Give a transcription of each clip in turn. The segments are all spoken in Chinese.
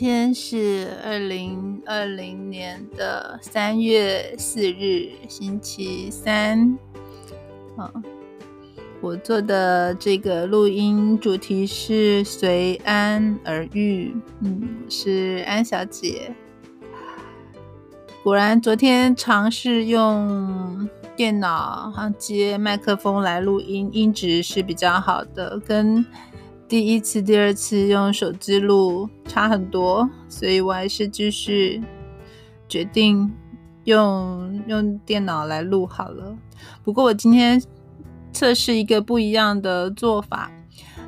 天是二零二零年的三月四日，星期三。我做的这个录音主题是随安而遇。嗯，是安小姐。果然，昨天尝试用电脑接麦克风来录音，音质是比较好的，跟。第一次、第二次用手机录差很多，所以我还是继续决定用用电脑来录好了。不过我今天测试一个不一样的做法，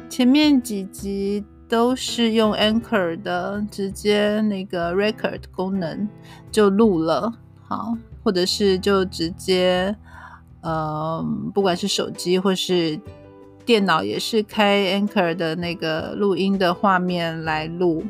前面几集都是用 Anchor 的直接那个 Record 功能就录了，好，或者是就直接呃，不管是手机或是。电脑也是开 Anchor 的那个录音的画面来录。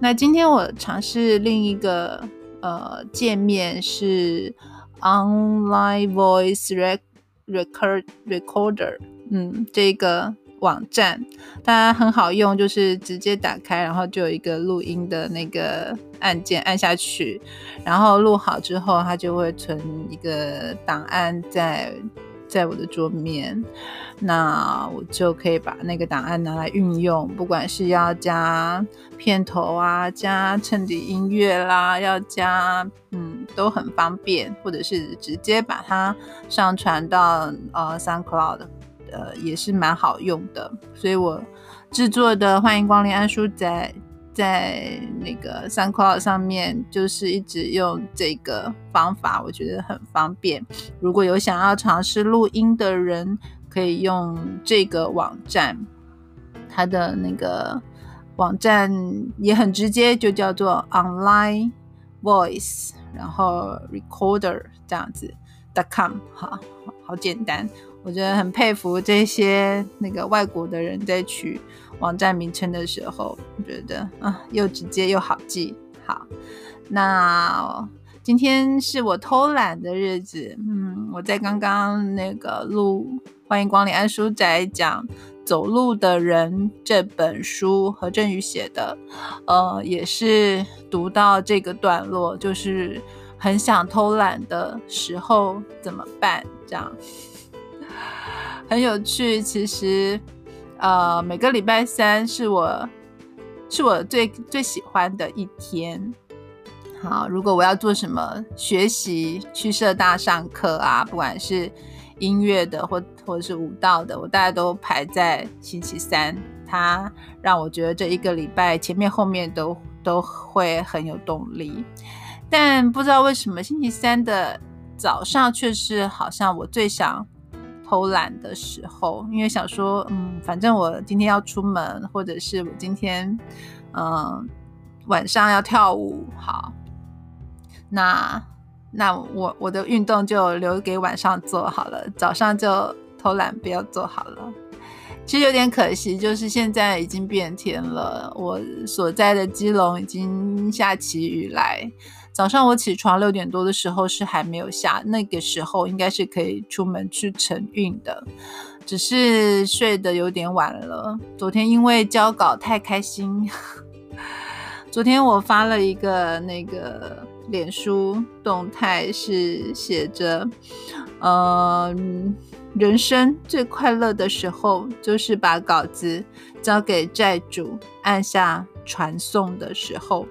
那今天我尝试另一个呃界面是 Online Voice Record Recorder，嗯，这个网站它很好用，就是直接打开，然后就有一个录音的那个按键，按下去，然后录好之后，它就会存一个档案在。在我的桌面，那我就可以把那个档案拿来运用，不管是要加片头啊，加衬底音乐啦，要加嗯都很方便，或者是直接把它上传到呃 SoundCloud，呃也是蛮好用的。所以我制作的欢迎光临安叔仔。在那个 SoundCloud 上面，就是一直用这个方法，我觉得很方便。如果有想要尝试录音的人，可以用这个网站，它的那个网站也很直接，就叫做 Online Voice，然后 Recorder 这样子 dot，.com，好好简单。我觉得很佩服这些那个外国的人在取网站名称的时候，我觉得啊又直接又好记。好，那今天是我偷懒的日子。嗯，我在刚刚那个录《欢迎光临安书仔》讲《走路的人》这本书，何振宇写的。呃，也是读到这个段落，就是很想偷懒的时候怎么办？这样。很有趣，其实，呃，每个礼拜三是我是我最最喜欢的一天。好，如果我要做什么学习、去社大上课啊，不管是音乐的或或者是舞蹈的，我大概都排在星期三。它让我觉得这一个礼拜前面后面都都会很有动力。但不知道为什么星期三的早上却是好像我最想。偷懒的时候，因为想说，嗯，反正我今天要出门，或者是我今天，嗯，晚上要跳舞，好，那那我我的运动就留给晚上做好了，早上就偷懒不要做好了。其实有点可惜，就是现在已经变天了，我所在的基隆已经下起雨来。早上我起床六点多的时候是还没有下，那个时候应该是可以出门去晨运的，只是睡得有点晚了。昨天因为交稿太开心，昨天我发了一个那个脸书动态，是写着，呃，人生最快乐的时候就是把稿子交给债主，按下传送的时候。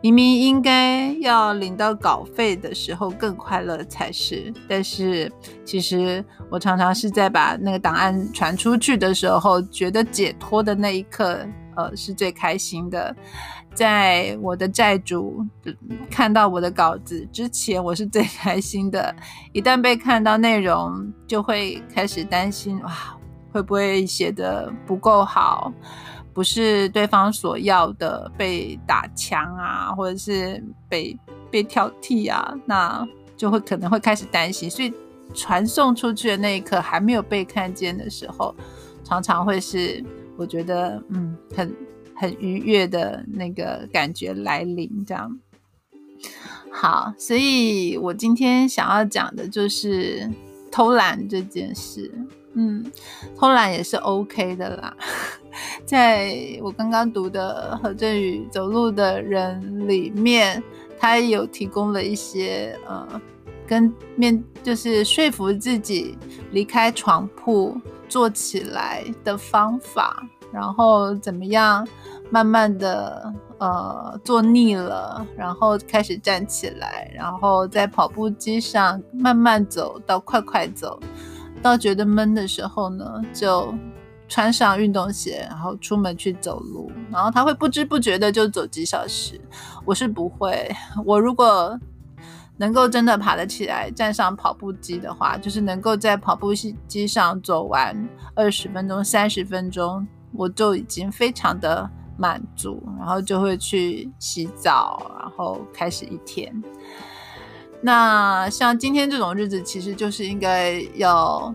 明明应该要领到稿费的时候更快乐才是，但是其实我常常是在把那个档案传出去的时候，觉得解脱的那一刻，呃，是最开心的。在我的债主看到我的稿子之前，我是最开心的。一旦被看到内容，就会开始担心，哇，会不会写的不够好？不是对方所要的，被打枪啊，或者是被被挑剔啊，那就会可能会开始担心。所以传送出去的那一刻，还没有被看见的时候，常常会是我觉得嗯很很愉悦的那个感觉来临。这样好，所以我今天想要讲的就是偷懒这件事。嗯，偷懒也是 OK 的啦。在我刚刚读的何振宇《走路的人》里面，他有提供了一些呃，跟面就是说服自己离开床铺做起来的方法，然后怎么样慢慢的呃做腻了，然后开始站起来，然后在跑步机上慢慢走到快快走，到觉得闷的时候呢，就。穿上运动鞋，然后出门去走路，然后他会不知不觉的就走几小时。我是不会，我如果能够真的爬得起来，站上跑步机的话，就是能够在跑步机上走完二十分钟、三十分钟，我就已经非常的满足，然后就会去洗澡，然后开始一天。那像今天这种日子，其实就是应该要，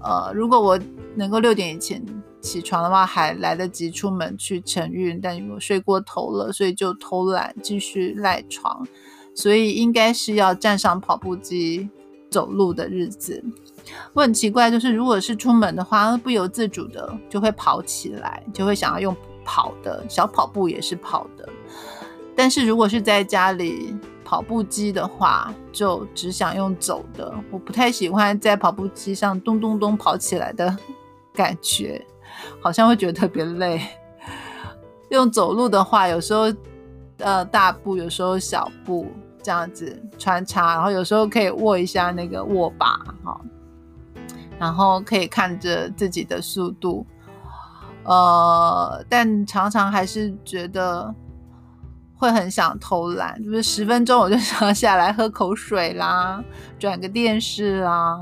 呃，如果我。能够六点以前起床的话，还来得及出门去晨运，但我睡过头了，所以就偷懒继续赖床，所以应该是要站上跑步机走路的日子。我很奇怪，就是如果是出门的话，不由自主的就会跑起来，就会想要用跑的小跑步也是跑的，但是如果是在家里。跑步机的话，就只想用走的。我不太喜欢在跑步机上咚咚咚跑起来的 感觉，好像会觉得特别累。用走路的话，有时候呃大步，有时候小步这样子穿插，然后有时候可以握一下那个握把哈，然后可以看着自己的速度。呃，但常常还是觉得。会很想偷懒，就是十分钟我就想下来喝口水啦，转个电视啦，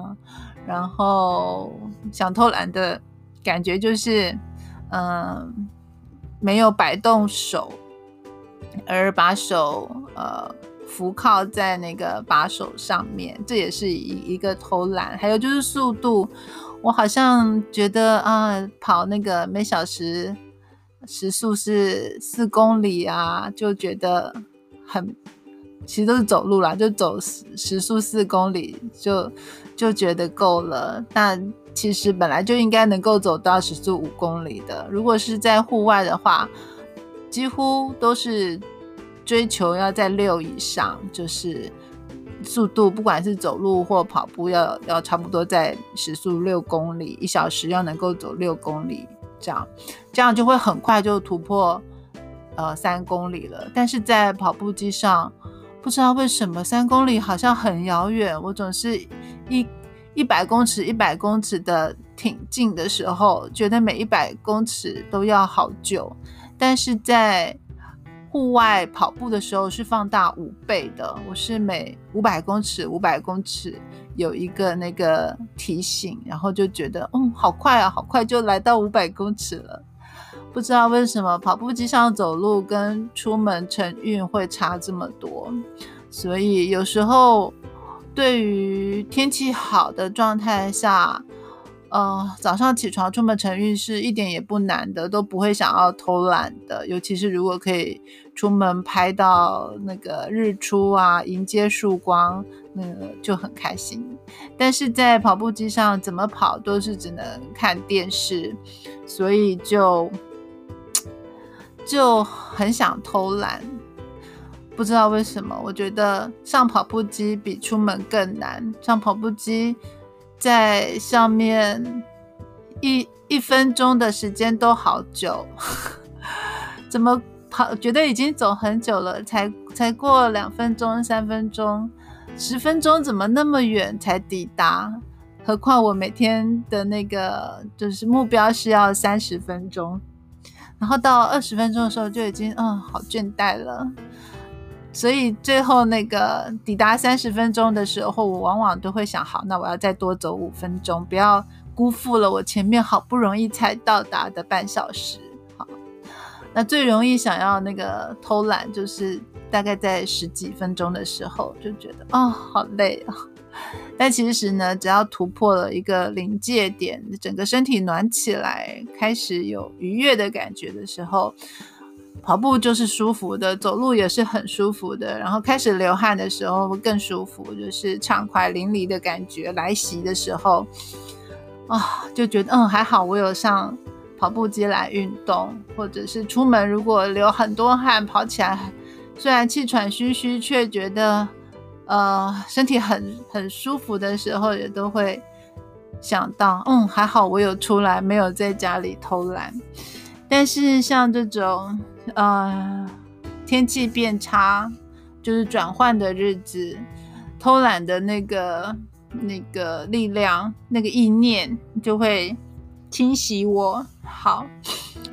然后想偷懒的感觉就是，嗯，没有摆动手，而把手呃扶靠在那个把手上面，这也是一一个偷懒。还有就是速度，我好像觉得啊，跑那个每小时。时速是四公里啊，就觉得很，其实都是走路啦，就走时时速四公里就就觉得够了。但其实本来就应该能够走到时速五公里的。如果是在户外的话，几乎都是追求要在六以上，就是速度，不管是走路或跑步，要要差不多在时速六公里一小时，要能够走六公里。这样，这样就会很快就突破呃三公里了。但是在跑步机上，不知道为什么三公里好像很遥远。我总是一一百公尺、一百公尺的挺进的时候，觉得每一百公尺都要好久。但是在户外跑步的时候是放大五倍的，我是每五百公尺、五百公尺。有一个那个提醒，然后就觉得，嗯，好快啊，好快就来到五百公尺了。不知道为什么跑步机上走路跟出门晨运会差这么多，所以有时候对于天气好的状态下。呃，早上起床出门晨运是一点也不难的，都不会想要偷懒的。尤其是如果可以出门拍到那个日出啊，迎接曙光，那个就很开心。但是在跑步机上怎么跑都是只能看电视，所以就就很想偷懒。不知道为什么，我觉得上跑步机比出门更难。上跑步机。在上面一一分钟的时间都好久，怎么跑？觉得已经走很久了，才才过两分钟、三分钟、十分钟，怎么那么远才抵达？何况我每天的那个就是目标是要三十分钟，然后到二十分钟的时候就已经嗯好倦怠了。所以最后那个抵达三十分钟的时候，我往往都会想：好，那我要再多走五分钟，不要辜负了我前面好不容易才到达的半小时。好，那最容易想要那个偷懒，就是大概在十几分钟的时候，就觉得哦，好累啊。但其实呢，只要突破了一个临界点，整个身体暖起来，开始有愉悦的感觉的时候。跑步就是舒服的，走路也是很舒服的。然后开始流汗的时候更舒服，就是畅快淋漓的感觉来袭的时候，啊，就觉得嗯还好，我有上跑步机来运动，或者是出门如果流很多汗，跑起来虽然气喘吁吁，却觉得呃身体很很舒服的时候，也都会想到，嗯，还好我有出来，没有在家里偷懒。但是像这种呃天气变差，就是转换的日子，偷懒的那个那个力量，那个意念就会侵袭我。好，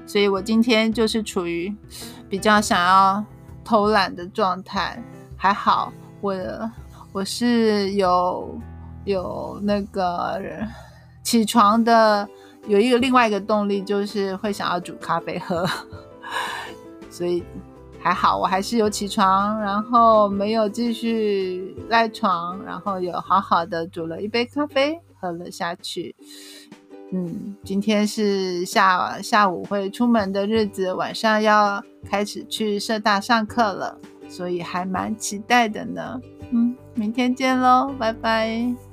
所以我今天就是处于比较想要偷懒的状态。还好，我我是有有那个起床的，有一个另外一个动力，就是会想要煮咖啡喝。所以还好，我还是有起床，然后没有继续赖床，然后有好好的煮了一杯咖啡喝了下去。嗯，今天是下下午会出门的日子，晚上要开始去社大上课了，所以还蛮期待的呢。嗯，明天见喽，拜拜。